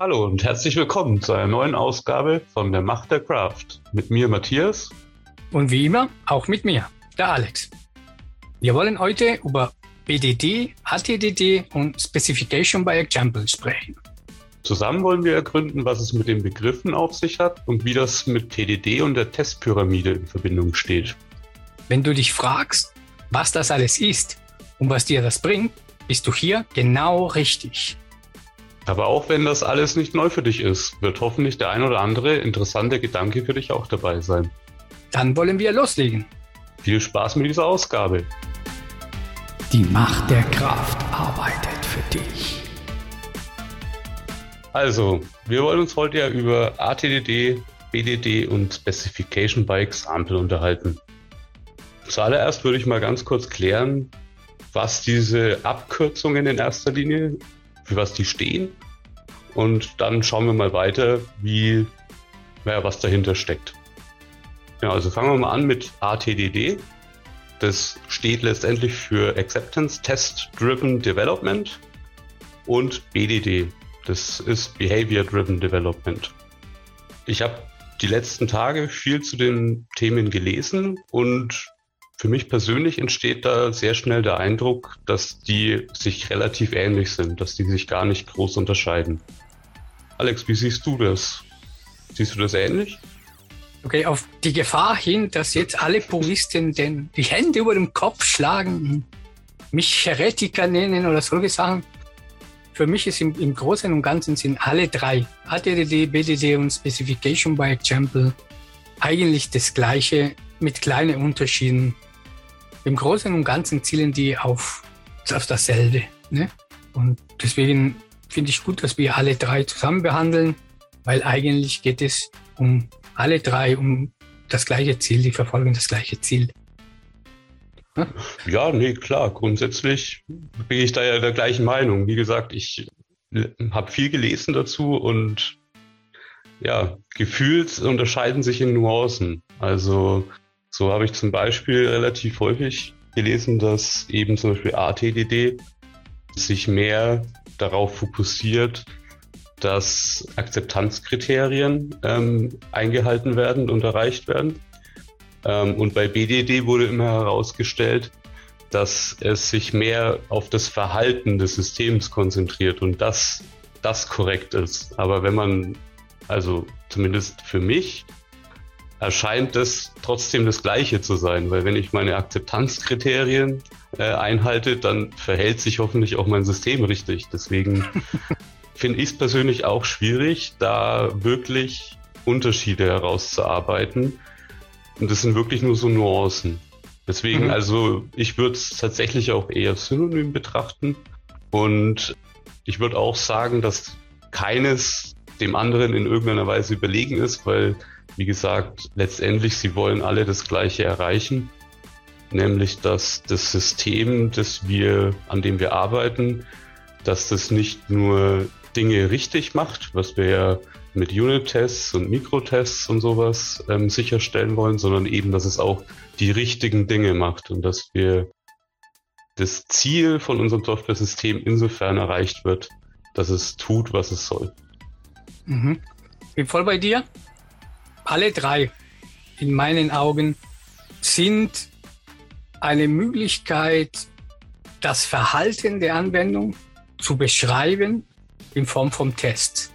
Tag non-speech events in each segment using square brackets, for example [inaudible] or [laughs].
Hallo und herzlich willkommen zu einer neuen Ausgabe von der Macht der Craft. Mit mir Matthias. Und wie immer auch mit mir, der Alex. Wir wollen heute über BDD, ATDD und Specification by Example sprechen. Zusammen wollen wir ergründen, was es mit den Begriffen auf sich hat und wie das mit TDD und der Testpyramide in Verbindung steht. Wenn du dich fragst, was das alles ist und was dir das bringt, bist du hier genau richtig. Aber auch wenn das alles nicht neu für dich ist, wird hoffentlich der ein oder andere interessante Gedanke für dich auch dabei sein. Dann wollen wir loslegen. Viel Spaß mit dieser Ausgabe. Die Macht der Kraft arbeitet für dich. Also, wir wollen uns heute ja über ATDD, BDD und Specification by Example unterhalten. Zuallererst würde ich mal ganz kurz klären, was diese Abkürzungen in erster Linie, für was die stehen. Und dann schauen wir mal weiter, wie, naja, was dahinter steckt. Ja, also fangen wir mal an mit ATDD. Das steht letztendlich für Acceptance Test Driven Development und BDD. Das ist Behavior Driven Development. Ich habe die letzten Tage viel zu den Themen gelesen und für mich persönlich entsteht da sehr schnell der Eindruck, dass die sich relativ ähnlich sind, dass die sich gar nicht groß unterscheiden. Alex, wie siehst du das? Siehst du das ähnlich? Okay, auf die Gefahr hin, dass jetzt alle Puristen den, die Hände über dem Kopf schlagen, mich Heretiker nennen oder solche Sachen. Für mich ist im, im Großen und Ganzen sind alle drei, ATDD, BDD und Specification by Example, eigentlich das Gleiche mit kleinen Unterschieden. Im Großen und Ganzen zielen die auf, auf dasselbe. Ne? Und deswegen finde ich gut, dass wir alle drei zusammen behandeln, weil eigentlich geht es um alle drei um das gleiche Ziel, die verfolgen das gleiche Ziel. Ja, ja nee, klar. Grundsätzlich bin ich da ja der gleichen Meinung. Wie gesagt, ich habe viel gelesen dazu und ja, gefühlt unterscheiden sich in Nuancen. Also so habe ich zum Beispiel relativ häufig gelesen, dass eben zum Beispiel ATDD sich mehr darauf fokussiert, dass Akzeptanzkriterien ähm, eingehalten werden und erreicht werden. Ähm, und bei BDD wurde immer herausgestellt, dass es sich mehr auf das Verhalten des Systems konzentriert und dass das korrekt ist. Aber wenn man, also zumindest für mich, erscheint es trotzdem das Gleiche zu sein, weil wenn ich meine Akzeptanzkriterien äh, einhalte, dann verhält sich hoffentlich auch mein System richtig. Deswegen [laughs] finde ich es persönlich auch schwierig, da wirklich Unterschiede herauszuarbeiten. Und das sind wirklich nur so Nuancen. Deswegen, mhm. also ich würde es tatsächlich auch eher synonym betrachten. Und ich würde auch sagen, dass keines dem anderen in irgendeiner Weise überlegen ist, weil, wie gesagt, letztendlich sie wollen alle das Gleiche erreichen nämlich dass das System, das wir, an dem wir arbeiten, dass das nicht nur Dinge richtig macht, was wir ja mit Unit-Tests und Mikrotests und sowas ähm, sicherstellen wollen, sondern eben, dass es auch die richtigen Dinge macht und dass wir das Ziel von unserem Software-System insofern erreicht wird, dass es tut, was es soll. Mhm. Bin voll bei dir. Alle drei in meinen Augen sind eine Möglichkeit, das Verhalten der Anwendung zu beschreiben in Form von Tests.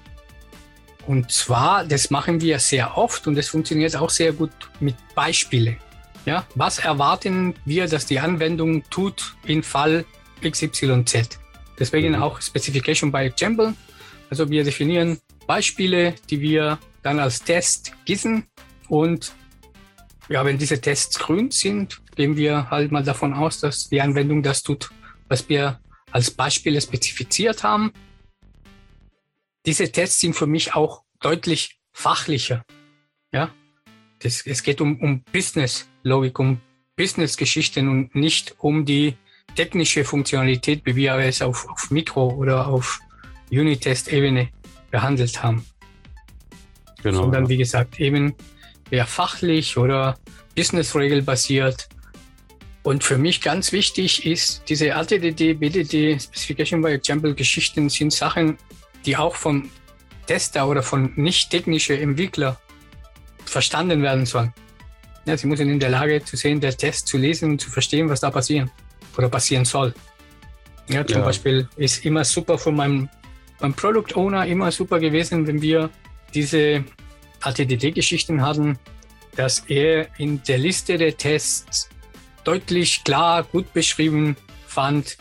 Und zwar, das machen wir sehr oft und es funktioniert auch sehr gut mit Beispielen. Ja, was erwarten wir, dass die Anwendung tut in Fall XYZ? Deswegen mhm. auch Specification by Example. Also wir definieren Beispiele, die wir dann als Test gießen und ja, wenn diese Tests grün sind, gehen wir halt mal davon aus, dass die Anwendung das tut, was wir als Beispiele spezifiziert haben. Diese Tests sind für mich auch deutlich fachlicher. Ja, das, es geht um, um Business-Logik, um Business-Geschichten und nicht um die technische Funktionalität, wie wir es auf, auf Mikro- oder auf Unit-Test-Ebene behandelt haben. Genau. Sondern wie gesagt, eben eher fachlich oder business-regel-basiert. Und für mich ganz wichtig ist, diese ATDD, BDD, Specification by Example Geschichten sind Sachen, die auch von Tester oder von nicht technischen Entwicklern verstanden werden sollen. Ja, sie müssen in der Lage zu sehen, der Test zu lesen und zu verstehen, was da passieren oder passieren soll. Ja, zum ja. Beispiel ist immer super von meinem, meinem Product Owner immer super gewesen, wenn wir diese ATDD-Geschichten hatten, dass er in der Liste der Tests deutlich klar, gut beschrieben fand,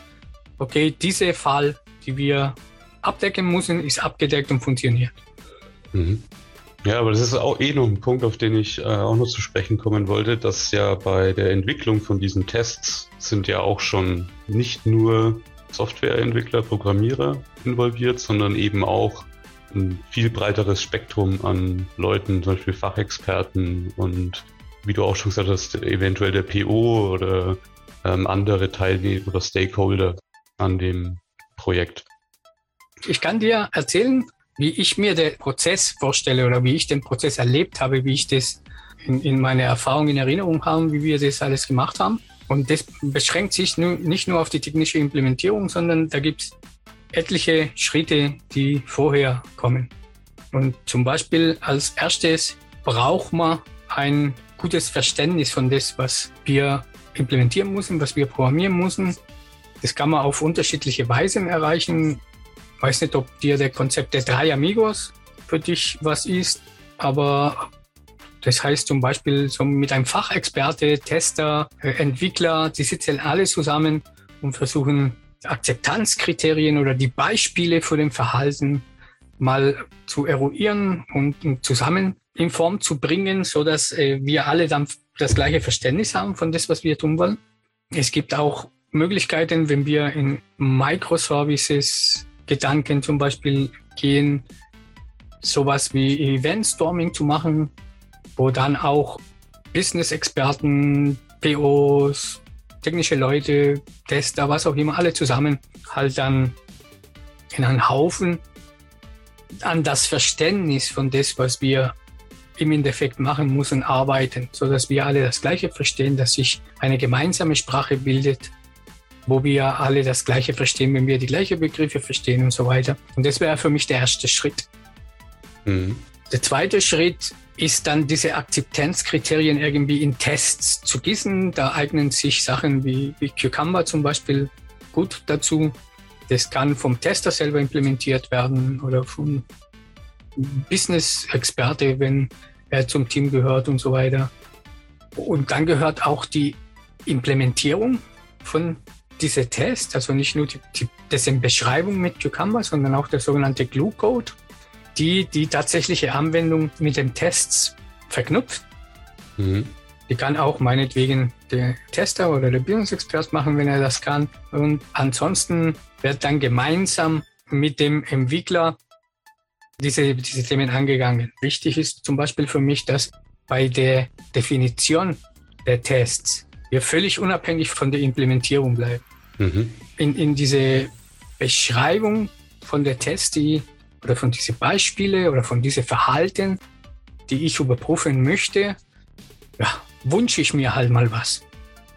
okay, dieser Fall, die wir abdecken müssen, ist abgedeckt und funktioniert. Mhm. Ja, aber das ist auch eh noch ein Punkt, auf den ich äh, auch noch zu sprechen kommen wollte, dass ja bei der Entwicklung von diesen Tests sind ja auch schon nicht nur Softwareentwickler, Programmierer involviert, sondern eben auch ein viel breiteres Spektrum an Leuten, zum Beispiel Fachexperten und wie du auch schon gesagt hast, eventuell der PO oder ähm, andere Teilnehmer oder Stakeholder an dem Projekt. Ich kann dir erzählen, wie ich mir den Prozess vorstelle oder wie ich den Prozess erlebt habe, wie ich das in, in meiner Erfahrung in Erinnerung habe, wie wir das alles gemacht haben. Und das beschränkt sich nu, nicht nur auf die technische Implementierung, sondern da gibt es etliche Schritte, die vorher kommen. Und zum Beispiel als erstes braucht man ein gutes Verständnis von das, was wir implementieren müssen, was wir programmieren müssen. Das kann man auf unterschiedliche Weisen erreichen. Ich weiß nicht, ob dir der Konzept der drei Amigos für dich was ist, aber das heißt zum Beispiel so mit einem Fachexperte, Tester, äh, Entwickler, die sitzen alle zusammen und versuchen Akzeptanzkriterien oder die Beispiele für den Verhalten mal zu eruieren und zusammen in Form zu bringen, so dass äh, wir alle dann das gleiche Verständnis haben von das, was wir tun wollen. Es gibt auch Möglichkeiten, wenn wir in Microservices Gedanken zum Beispiel gehen, sowas wie Event-Storming zu machen, wo dann auch Business-Experten, POs, technische Leute, Tester, was auch immer, alle zusammen halt dann in einen Haufen an das Verständnis von das, was wir im Endeffekt machen müssen, arbeiten, so dass wir alle das Gleiche verstehen, dass sich eine gemeinsame Sprache bildet, wo wir alle das Gleiche verstehen, wenn wir die gleichen Begriffe verstehen und so weiter. Und das wäre für mich der erste Schritt. Mhm. Der zweite Schritt ist dann diese Akzeptanzkriterien irgendwie in Tests zu gießen. Da eignen sich Sachen wie, wie Cucumber zum Beispiel gut dazu. Das kann vom Tester selber implementiert werden oder vom Business-Experte, wenn er zum Team gehört und so weiter. Und dann gehört auch die Implementierung von diese Tests, also nicht nur die, die dessen Beschreibung mit Cucumber, sondern auch der sogenannte Glue-Code die die tatsächliche Anwendung mit den Tests verknüpft. Mhm. Die kann auch meinetwegen der Tester oder der Bildungsexpert machen, wenn er das kann. Und ansonsten wird dann gemeinsam mit dem Entwickler diese, diese Themen angegangen. Wichtig ist zum Beispiel für mich, dass bei der Definition der Tests wir völlig unabhängig von der Implementierung bleiben. Mhm. In, in diese Beschreibung von der Tests, die oder von diesen Beispielen oder von diesen Verhalten, die ich überprüfen möchte, ja, wünsche ich mir halt mal was.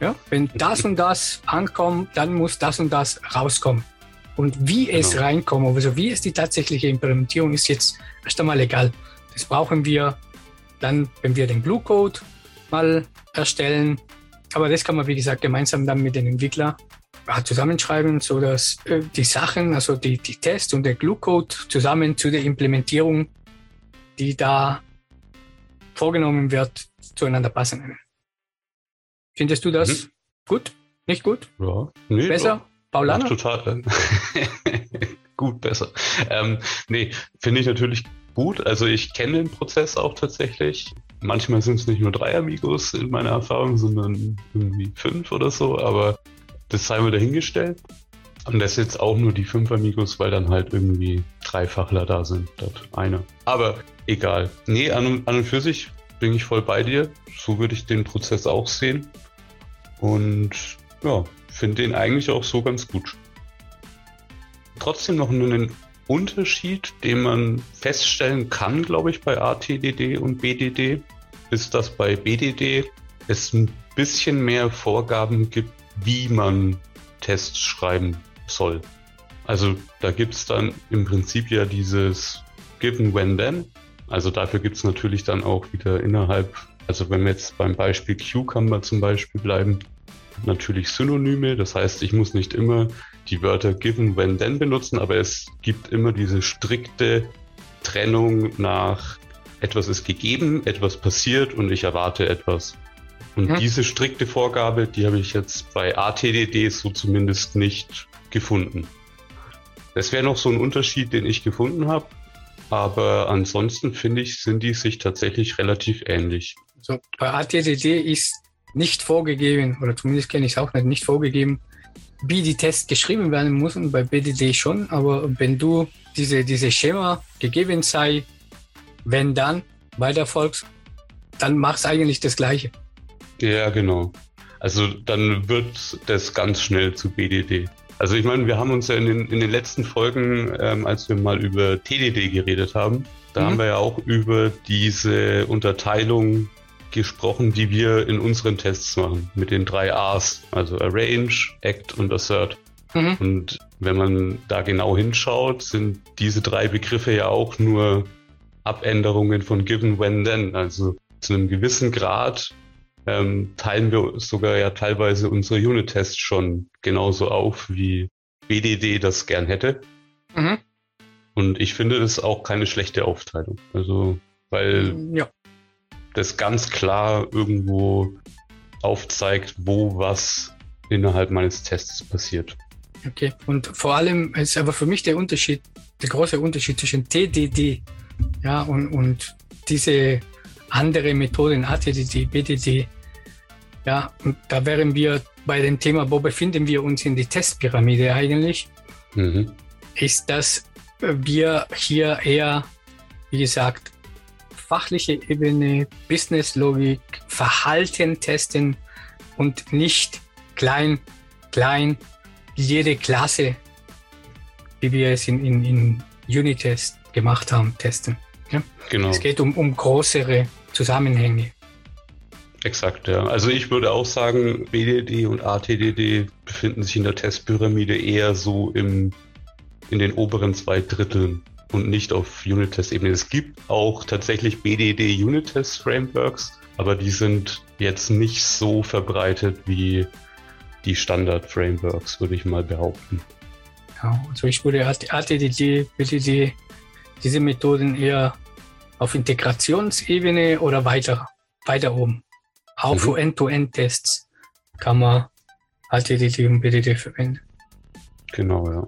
Ja, wenn das und das ankommt, dann muss das und das rauskommen. Und wie es genau. reinkommt, also wie es die tatsächliche Implementierung ist, jetzt erst einmal egal. Das brauchen wir dann, wenn wir den Blue Code mal erstellen. Aber das kann man, wie gesagt, gemeinsam dann mit den Entwicklern zusammenschreiben, so dass äh, die Sachen, also die, die Tests und der Glue-Code zusammen zu der Implementierung, die da vorgenommen wird, zueinander passen. Findest du das mhm. gut? Nicht gut? Ja, nee, besser? Doch. Paulana? total. [laughs] gut, besser. Ähm, nee, finde ich natürlich gut. Also ich kenne den Prozess auch tatsächlich. Manchmal sind es nicht nur drei Amigos in meiner Erfahrung, sondern irgendwie fünf oder so. Aber das sei mal dahingestellt. Und das jetzt auch nur die fünf Amigos, weil dann halt irgendwie Dreifachler da sind, statt einer. Aber egal. Nee, an, an und für sich bin ich voll bei dir. So würde ich den Prozess auch sehen. Und ja, finde den eigentlich auch so ganz gut. Trotzdem noch einen Unterschied, den man feststellen kann, glaube ich, bei ATDD und BDD, ist, dass bei BDD es ein bisschen mehr Vorgaben gibt, wie man Tests schreiben soll. Also da gibt es dann im Prinzip ja dieses given, when, then. Also dafür gibt es natürlich dann auch wieder innerhalb, also wenn wir jetzt beim Beispiel Cucumber zum Beispiel bleiben, natürlich Synonyme. Das heißt, ich muss nicht immer die Wörter given, when, then benutzen, aber es gibt immer diese strikte Trennung nach etwas ist gegeben, etwas passiert und ich erwarte etwas. Und hm. diese strikte Vorgabe, die habe ich jetzt bei ATDD so zumindest nicht gefunden. Das wäre noch so ein Unterschied, den ich gefunden habe. Aber ansonsten finde ich, sind die sich tatsächlich relativ ähnlich. So, bei ATDD ist nicht vorgegeben, oder zumindest kenne ich es auch nicht, nicht vorgegeben, wie die Tests geschrieben werden müssen, bei BDD schon, aber wenn du diese, diese Schema gegeben sei, wenn dann weiter folgst, dann machst eigentlich das Gleiche. Ja, genau. Also dann wird das ganz schnell zu BDD. Also ich meine, wir haben uns ja in den, in den letzten Folgen, ähm, als wir mal über TDD geredet haben, da mhm. haben wir ja auch über diese Unterteilung gesprochen, die wir in unseren Tests machen, mit den drei A's, also Arrange, Act und Assert. Mhm. Und wenn man da genau hinschaut, sind diese drei Begriffe ja auch nur Abänderungen von Given, When, Then. Also zu einem gewissen Grad ähm, teilen wir sogar ja teilweise unsere Unit-Tests schon genauso auf, wie BDD das gern hätte. Mhm. Und ich finde das auch keine schlechte Aufteilung. Also, weil ja. das ganz klar irgendwo aufzeigt, wo was innerhalb meines Tests passiert. Okay, und vor allem ist aber für mich der Unterschied, der große Unterschied zwischen TDD ja, und, und diese andere Methoden, ATDD, BDD, ja, und da wären wir bei dem Thema, wo befinden wir uns in der Testpyramide eigentlich, mhm. ist, dass wir hier eher, wie gesagt, fachliche Ebene, Businesslogik, Verhalten testen und nicht klein, klein, jede Klasse, wie wir es in, in, in Unitest gemacht haben, testen. Ja? Genau. Es geht um, um größere Zusammenhänge. Exakt, ja. Also ich würde auch sagen, BDD und ATDD befinden sich in der Testpyramide eher so im, in den oberen zwei Dritteln und nicht auf Unit-Test-Ebene. Es gibt auch tatsächlich BDD-Unit-Test-Frameworks, aber die sind jetzt nicht so verbreitet wie die Standard-Frameworks, würde ich mal behaupten. Ja, also ich würde ATDD, BDD, diese Methoden eher auf Integrationsebene oder weiter, weiter oben auch mhm. für End-to-End-Tests kann man HTTP und BDD verwenden. Genau, ja.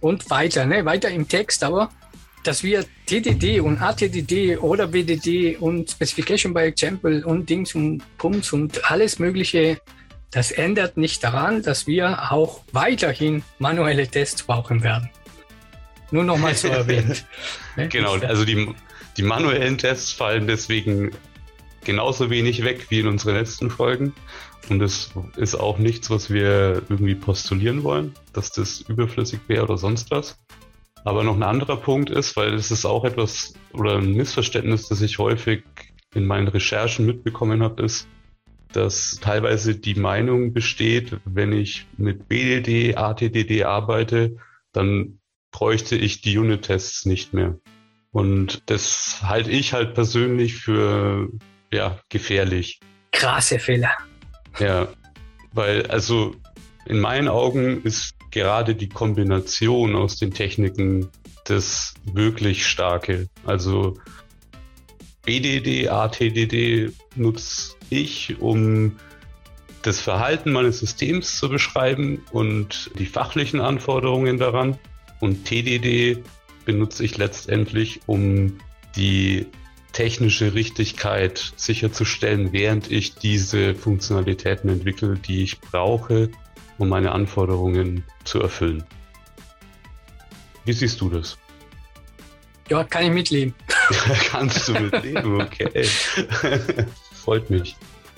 Und weiter, ne? weiter im Text, aber dass wir TDD und ATDD oder BDD und Specification by Example und Dings und Pumps und alles Mögliche, das ändert nicht daran, dass wir auch weiterhin manuelle Tests brauchen werden. Nur nochmal zu [laughs] erwähnen. ne? Genau, also die, die manuellen Tests fallen deswegen genauso wenig weg wie in unseren letzten Folgen. Und das ist auch nichts, was wir irgendwie postulieren wollen, dass das überflüssig wäre oder sonst was. Aber noch ein anderer Punkt ist, weil es ist auch etwas oder ein Missverständnis, das ich häufig in meinen Recherchen mitbekommen habe, ist, dass teilweise die Meinung besteht, wenn ich mit BDD, ATDD arbeite, dann bräuchte ich die Unit-Tests nicht mehr. Und das halte ich halt persönlich für ja, gefährlich. Krasse Fehler. Ja, weil also in meinen Augen ist gerade die Kombination aus den Techniken das wirklich starke. Also BDD, ATDD nutze ich, um das Verhalten meines Systems zu beschreiben und die fachlichen Anforderungen daran. Und TDD benutze ich letztendlich, um die technische Richtigkeit sicherzustellen, während ich diese Funktionalitäten entwickle, die ich brauche, um meine Anforderungen zu erfüllen. Wie siehst du das? Ja, kann ich mitleben. [laughs] Kannst du mitleben, okay. [laughs] Freut mich.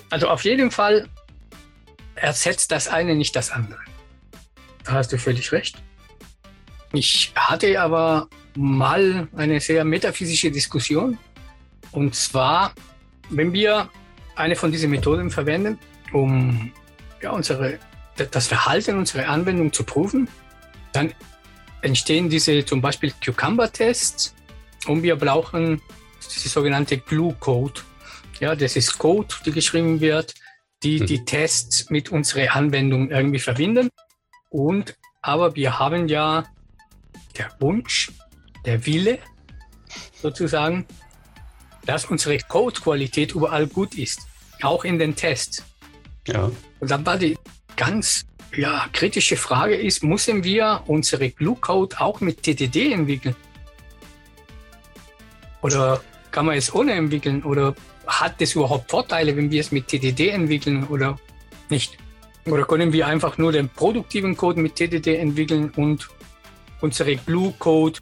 Also auf jeden Fall ersetzt das eine nicht das andere. Da hast du völlig recht. Ich hatte aber mal eine sehr metaphysische Diskussion und zwar, wenn wir eine von diesen Methoden verwenden, um ja, unsere, das Verhalten unserer Anwendung zu prüfen, dann entstehen diese zum Beispiel Cucumber-Tests und wir brauchen die sogenannte Glue-Code. Ja, das ist Code, die geschrieben wird, die mhm. die Tests mit unserer Anwendung irgendwie verbinden. Und aber wir haben ja der Wunsch, der Wille sozusagen, dass unsere Code-Qualität überall gut ist, auch in den Tests. Ja. Und dann war die ganz ja, kritische Frage ist, müssen wir unsere Glue-Code auch mit TDD entwickeln? Oder kann man es ohne entwickeln? Oder hat es überhaupt Vorteile, wenn wir es mit TDD entwickeln oder nicht? Oder können wir einfach nur den produktiven Code mit TDD entwickeln und unsere Glue-Code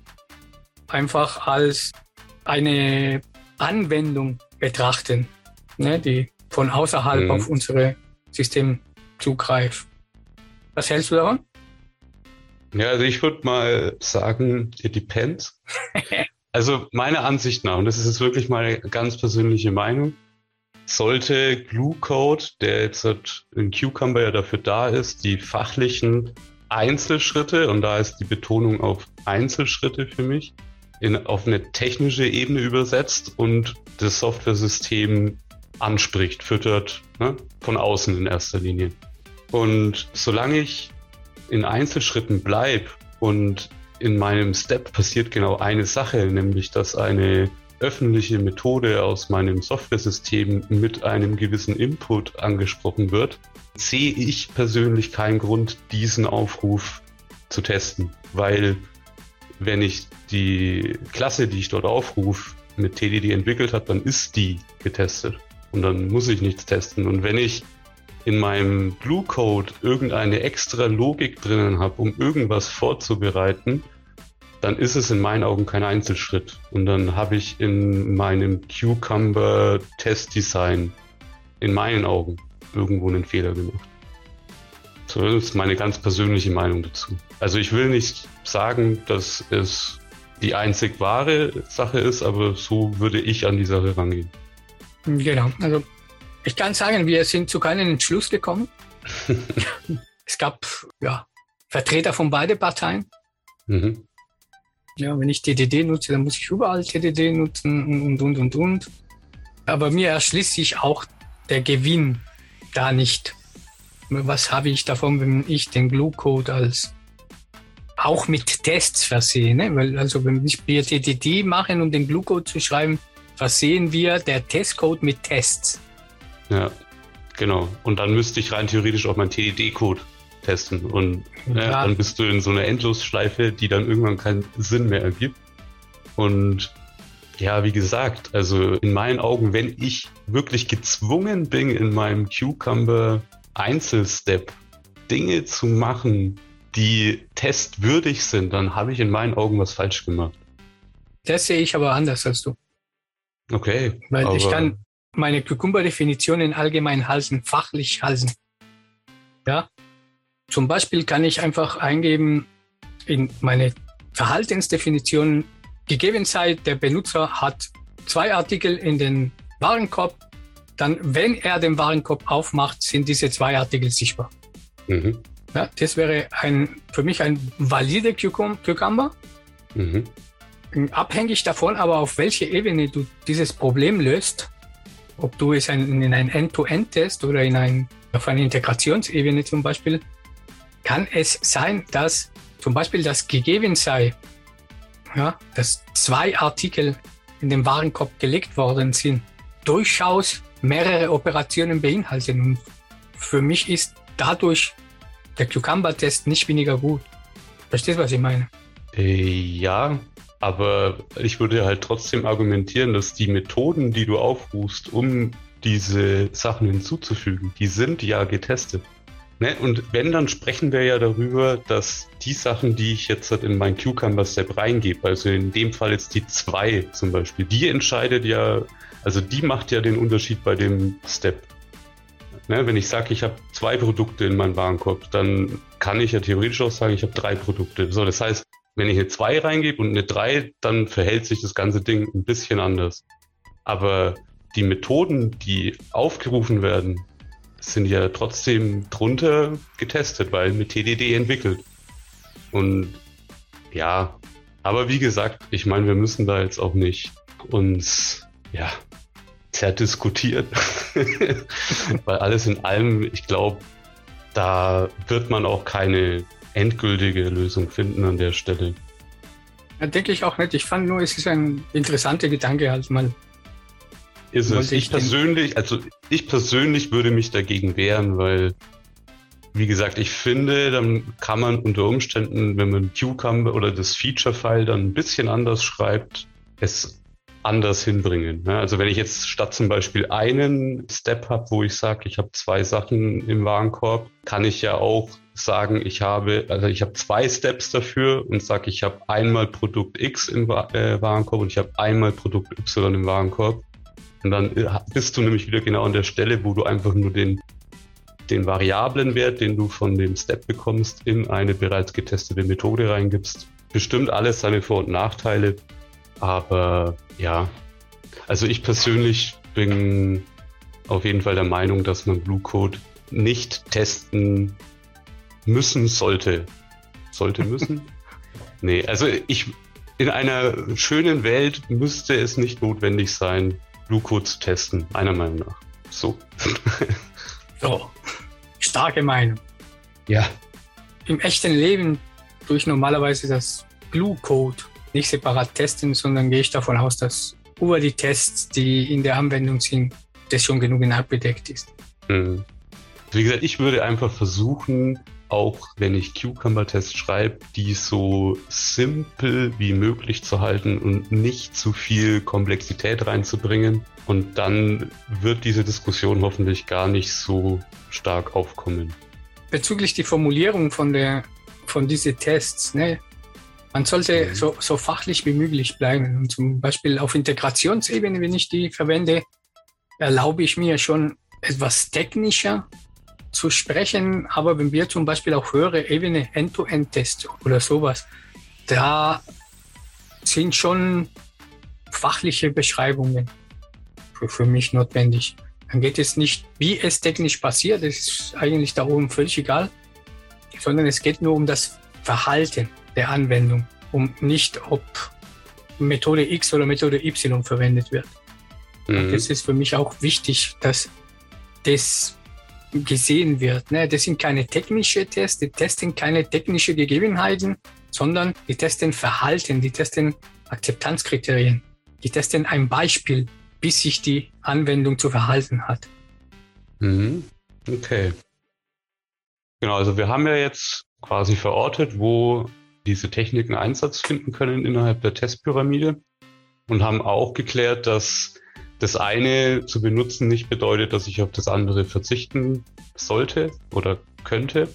einfach als eine Anwendung betrachten, ne, die von außerhalb mhm. auf unsere System zugreift? Was hältst du davon? Ja, also ich würde mal sagen, it depends. [laughs] also meiner Ansicht nach, und das ist jetzt wirklich meine ganz persönliche Meinung, sollte Glue Code, der jetzt in Cucumber ja dafür da ist, die fachlichen Einzelschritte, und da ist die Betonung auf Einzelschritte für mich, in, auf eine technische Ebene übersetzt und das Software-System anspricht, füttert, ne? von außen in erster Linie. Und solange ich in Einzelschritten bleibe und in meinem Step passiert genau eine Sache, nämlich dass eine öffentliche Methode aus meinem Software-System mit einem gewissen Input angesprochen wird, sehe ich persönlich keinen Grund, diesen Aufruf zu testen, weil wenn ich die Klasse, die ich dort aufrufe, mit TDD entwickelt habe, dann ist die getestet und dann muss ich nichts testen. Und wenn ich in meinem Blue Code irgendeine extra Logik drinnen habe, um irgendwas vorzubereiten, dann ist es in meinen Augen kein Einzelschritt. Und dann habe ich in meinem Cucumber Test Design in meinen Augen irgendwo einen Fehler gemacht. Ist meine ganz persönliche Meinung dazu. Also ich will nicht sagen, dass es die einzig wahre Sache ist, aber so würde ich an die Sache rangehen. Genau, also ich kann sagen, wir sind zu keinem Entschluss gekommen. [laughs] es gab ja, Vertreter von beiden Parteien. Mhm. Ja, wenn ich TDD nutze, dann muss ich überall TDD nutzen und, und, und, und. Aber mir erschließt sich auch der Gewinn da nicht. Was habe ich davon, wenn ich den Glue-Code als auch mit Tests versehe? Ne? Weil, also, wenn wir TDD machen, um den Glue-Code zu schreiben, versehen wir der Testcode mit Tests. Ja, genau. Und dann müsste ich rein theoretisch auch meinen TED-Code testen. Und ja. dann bist du in so einer Endlosschleife, die dann irgendwann keinen Sinn mehr ergibt. Und ja, wie gesagt, also in meinen Augen, wenn ich wirklich gezwungen bin, in meinem Cucumber Einzelstep Dinge zu machen, die testwürdig sind, dann habe ich in meinen Augen was falsch gemacht. Das sehe ich aber anders als du. Okay. Weil ich kann, meine Cucumber-Definitionen allgemein halten, fachlich halten. Ja. Zum Beispiel kann ich einfach eingeben in meine Verhaltensdefinition, gegeben sei, der Benutzer hat zwei Artikel in den Warenkorb, dann, wenn er den Warenkorb aufmacht, sind diese zwei Artikel sichtbar. Mhm. Ja, das wäre ein, für mich ein valide Cucumber. Mhm. Abhängig davon aber, auf welche Ebene du dieses Problem löst, ob du es ein, in einen End-to-End-Test oder in ein, auf einer Integrationsebene zum Beispiel, kann es sein, dass zum Beispiel das gegeben sei, ja, dass zwei Artikel in den Warenkorb gelegt worden sind, durchaus mehrere Operationen beinhalten. Und für mich ist dadurch der Cucumber-Test nicht weniger gut. Verstehst du, was ich meine? Äh, ja, aber ich würde halt trotzdem argumentieren, dass die Methoden, die du aufrufst, um diese Sachen hinzuzufügen, die sind ja getestet. Ne? Und wenn, dann sprechen wir ja darüber, dass die Sachen, die ich jetzt halt in mein Cucumber-Step reingebe, also in dem Fall jetzt die zwei zum Beispiel, die entscheidet ja, also die macht ja den Unterschied bei dem Step. Ne? Wenn ich sage, ich habe zwei Produkte in meinem Warenkorb, dann kann ich ja theoretisch auch sagen, ich habe drei Produkte. So, das heißt, wenn ich eine 2 reingebe und eine 3, dann verhält sich das ganze Ding ein bisschen anders. Aber die Methoden, die aufgerufen werden, sind ja trotzdem drunter getestet, weil mit TDD entwickelt. Und ja, aber wie gesagt, ich meine, wir müssen da jetzt auch nicht uns, ja, zerdiskutieren. [laughs] Weil alles in allem, ich glaube, da wird man auch keine endgültige Lösung finden an der Stelle. Ja, denke ich auch nicht. Ich fand nur, es ist ein interessanter Gedanke halt mal. Ist es. Ich persönlich, also ich persönlich würde mich dagegen wehren, weil, wie gesagt, ich finde, dann kann man unter Umständen, wenn man Cucumber oder das Feature-File dann ein bisschen anders schreibt, es anders hinbringen. Ne? Also wenn ich jetzt statt zum Beispiel einen Step habe, wo ich sage, ich habe zwei Sachen im Warenkorb, kann ich ja auch sagen, ich habe, also ich habe zwei Steps dafür und sage, ich habe einmal Produkt X im äh, Warenkorb und ich habe einmal Produkt Y im Warenkorb. Und dann äh, bist du nämlich wieder genau an der Stelle, wo du einfach nur den, den Variablenwert, den du von dem Step bekommst, in eine bereits getestete Methode reingibst. Bestimmt alles seine Vor- und Nachteile, aber ja, also ich persönlich bin auf jeden Fall der Meinung, dass man Blue Code nicht testen müssen sollte. Sollte müssen? [laughs] nee, also ich in einer schönen Welt müsste es nicht notwendig sein, Blue Code zu testen, meiner Meinung nach. So. [laughs] so. Starke Meinung. Ja. Im echten Leben tue ich normalerweise das Blue Code nicht separat testen, sondern gehe ich davon aus, dass über die Tests, die in der Anwendung sind, das schon genug abgedeckt ist. Mhm. Wie gesagt, ich würde einfach versuchen, auch wenn ich Cucumber-Tests schreibe, die so simpel wie möglich zu halten und nicht zu viel Komplexität reinzubringen. Und dann wird diese Diskussion hoffentlich gar nicht so stark aufkommen. Bezüglich die Formulierung von der von diesen Tests, ne? Man sollte so, so fachlich wie möglich bleiben. Und zum Beispiel auf Integrationsebene, wenn ich die verwende, erlaube ich mir schon etwas technischer zu sprechen. Aber wenn wir zum Beispiel auf höhere Ebene End-to-End-Tests oder sowas, da sind schon fachliche Beschreibungen für, für mich notwendig. Dann geht es nicht, wie es technisch passiert, das ist eigentlich da oben völlig egal, sondern es geht nur um das Verhalten der Anwendung, um nicht, ob Methode X oder Methode Y verwendet wird. Mhm. Das ist für mich auch wichtig, dass das gesehen wird. Ne? Das sind keine technischen Tests, die testen keine technischen Gegebenheiten, sondern die testen Verhalten, die testen Akzeptanzkriterien, die testen ein Beispiel, bis sich die Anwendung zu verhalten hat. Mhm. Okay. Genau, also wir haben ja jetzt quasi verortet, wo diese Techniken Einsatz finden können innerhalb der Testpyramide und haben auch geklärt, dass das eine zu benutzen nicht bedeutet, dass ich auf das andere verzichten sollte oder könnte.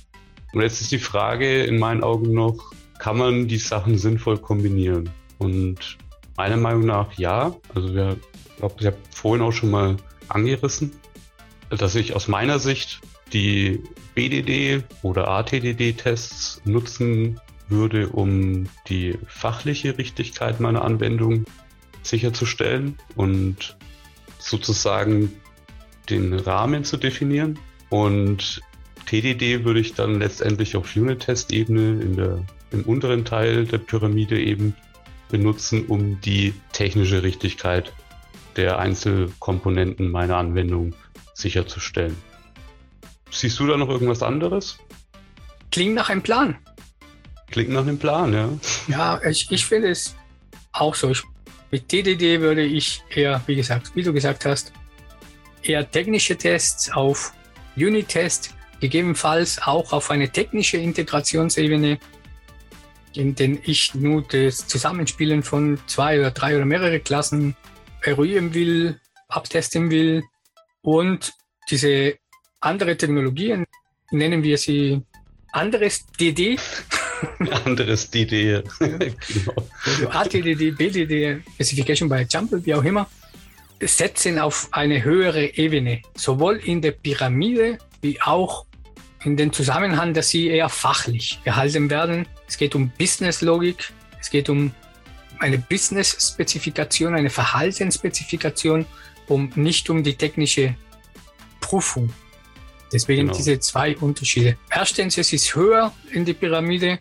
Und jetzt ist die Frage in meinen Augen noch, kann man die Sachen sinnvoll kombinieren? Und meiner Meinung nach ja. Also wir, ich glaube, ich habe vorhin auch schon mal angerissen, dass ich aus meiner Sicht die BDD oder ATDD-Tests nutzen würde, um die fachliche Richtigkeit meiner Anwendung sicherzustellen und sozusagen den Rahmen zu definieren. Und TDD würde ich dann letztendlich auf Unit-Test-Ebene im unteren Teil der Pyramide eben benutzen, um die technische Richtigkeit der Einzelkomponenten meiner Anwendung sicherzustellen. Siehst du da noch irgendwas anderes? Klingt nach einem Plan. Klingt nach einem Plan, ja. Ja, ich, ich finde es auch so. Ich mit TDD würde ich eher, wie gesagt, wie du gesagt hast, eher technische Tests auf Unit-Test, gegebenenfalls auch auf eine technische Integrationsebene, in der ich nur das Zusammenspielen von zwei oder drei oder mehrere Klassen eruieren will, abtesten will und diese andere Technologien, nennen wir sie anderes DD, [laughs] anderes DD. [laughs] genau. ATDD, BDD, Specification by Example, wie auch immer, setzen auf eine höhere Ebene, sowohl in der Pyramide wie auch in dem Zusammenhang, dass sie eher fachlich gehalten werden. Es geht um Business-Logik, es geht um eine Business-Spezifikation, eine Verhaltensspezifikation, um nicht um die technische Prüfung. Deswegen genau. diese zwei Unterschiede. Erstens, es ist höher in die Pyramide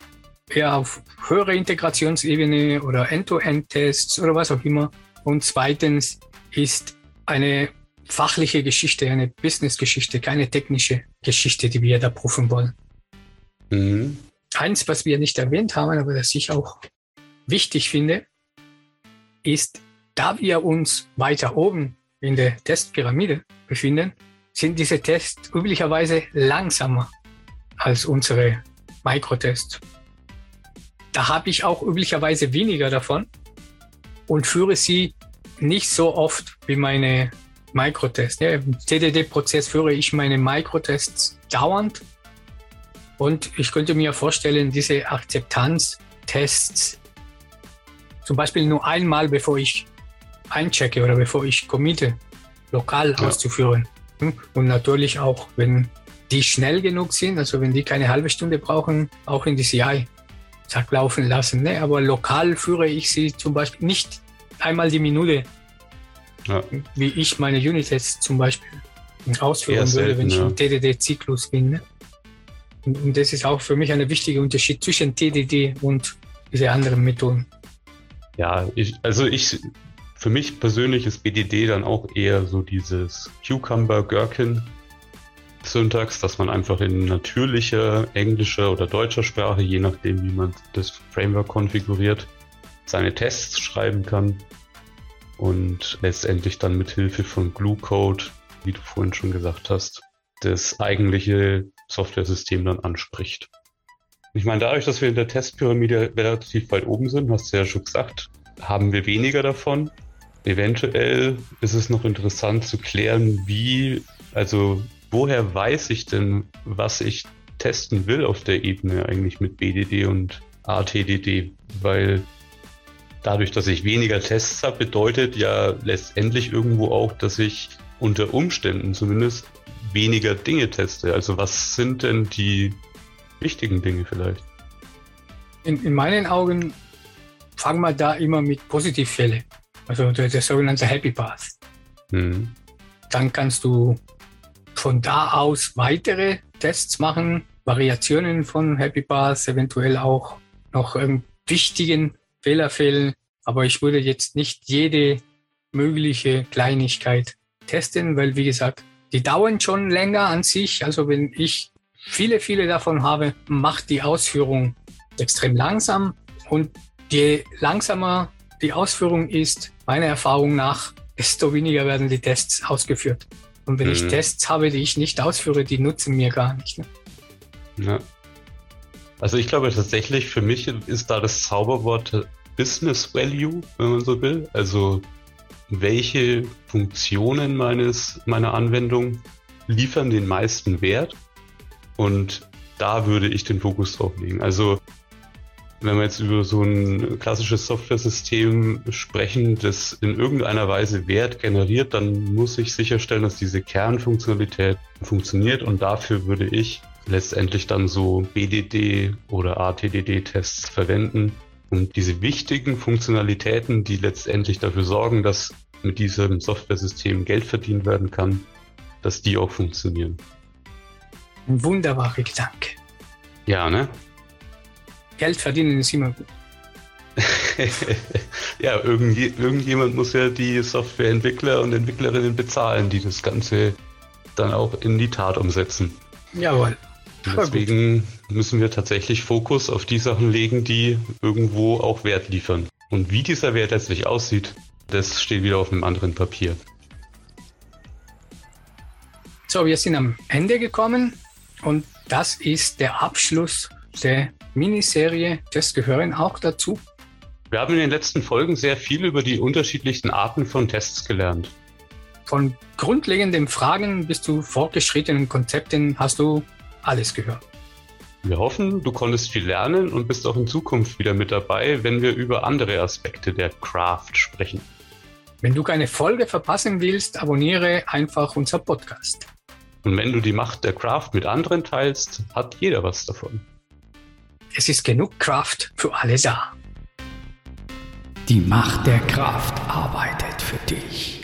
eher auf höhere Integrationsebene oder End-to-End-Tests oder was auch immer. Und zweitens ist eine fachliche Geschichte, eine Business-Geschichte, keine technische Geschichte, die wir da prüfen wollen. Mhm. Eins, was wir nicht erwähnt haben, aber das ich auch wichtig finde, ist, da wir uns weiter oben in der Testpyramide befinden, sind diese Tests üblicherweise langsamer als unsere Mikrotests. Da habe ich auch üblicherweise weniger davon und führe sie nicht so oft wie meine Mikrotests. Ja, Im TDD-Prozess führe ich meine Mikrotests dauernd und ich könnte mir vorstellen, diese Akzeptanztests zum Beispiel nur einmal, bevor ich einchecke oder bevor ich committe, lokal ja. auszuführen. Und natürlich auch, wenn die schnell genug sind, also wenn die keine halbe Stunde brauchen, auch in die CI zack, laufen lassen. Ne? Aber lokal führe ich sie zum Beispiel nicht einmal die Minute, ja. wie ich meine Unit-Tests zum Beispiel ausführen selten, würde, wenn ich ja. im TDD-Zyklus bin. Ne? Und, und das ist auch für mich ein wichtiger Unterschied zwischen TDD und diese anderen Methoden. Ja, ich, also ich, für mich persönlich ist BDD dann auch eher so dieses Cucumber-Gherkin Syntax, dass man einfach in natürlicher englischer oder deutscher Sprache, je nachdem wie man das Framework konfiguriert, seine Tests schreiben kann und letztendlich dann mit Hilfe von Glue Code, wie du vorhin schon gesagt hast, das eigentliche Software-System dann anspricht. Ich meine, dadurch, dass wir in der Testpyramide relativ weit oben sind, hast du ja schon gesagt, haben wir weniger davon. Eventuell ist es noch interessant zu klären, wie, also woher weiß ich denn, was ich testen will auf der Ebene eigentlich mit BDD und ATDD? Weil dadurch, dass ich weniger Tests habe, bedeutet ja letztendlich irgendwo auch, dass ich unter Umständen zumindest weniger Dinge teste. Also was sind denn die wichtigen Dinge vielleicht? In, in meinen Augen fangen wir da immer mit Positivfälle, also der, der sogenannte Happy Path. Mhm. Dann kannst du von da aus weitere Tests machen, Variationen von Happy Path, eventuell auch noch ähm, wichtigen Fehlerfällen. Aber ich würde jetzt nicht jede mögliche Kleinigkeit testen, weil wie gesagt, die dauern schon länger an sich. Also wenn ich viele, viele davon habe, macht die Ausführung extrem langsam. Und je langsamer die Ausführung ist, meiner Erfahrung nach, desto weniger werden die Tests ausgeführt. Und wenn mhm. ich Tests habe, die ich nicht ausführe, die nutzen mir gar nicht. Ne? Ja. Also ich glaube tatsächlich, für mich ist da das Zauberwort Business Value, wenn man so will. Also welche Funktionen meines, meiner Anwendung liefern den meisten Wert. Und da würde ich den Fokus drauf legen. Also wenn wir jetzt über so ein klassisches Software-System sprechen, das in irgendeiner Weise Wert generiert, dann muss ich sicherstellen, dass diese Kernfunktionalität funktioniert und dafür würde ich letztendlich dann so BDD oder ATDD-Tests verwenden, um diese wichtigen Funktionalitäten, die letztendlich dafür sorgen, dass mit diesem Software-System Geld verdient werden kann, dass die auch funktionieren. Ein wunderbarer Gedanke. Ja, ne? Geld verdienen ist immer gut. [laughs] ja, irgendwie, irgendjemand muss ja die Softwareentwickler und Entwicklerinnen bezahlen, die das Ganze dann auch in die Tat umsetzen. Jawohl. Deswegen müssen wir tatsächlich Fokus auf die Sachen legen, die irgendwo auch Wert liefern. Und wie dieser Wert letztlich aussieht, das steht wieder auf einem anderen Papier. So, wir sind am Ende gekommen und das ist der Abschluss der Miniserie. Das gehören auch dazu. Wir haben in den letzten Folgen sehr viel über die unterschiedlichsten Arten von Tests gelernt. Von grundlegenden Fragen bis zu fortgeschrittenen Konzepten hast du alles gehört. Wir hoffen, du konntest viel lernen und bist auch in Zukunft wieder mit dabei, wenn wir über andere Aspekte der Craft sprechen. Wenn du keine Folge verpassen willst, abonniere einfach unser Podcast. Und wenn du die Macht der Craft mit anderen teilst, hat jeder was davon. Es ist genug Kraft für alle da. Die Macht der Kraft arbeitet für dich.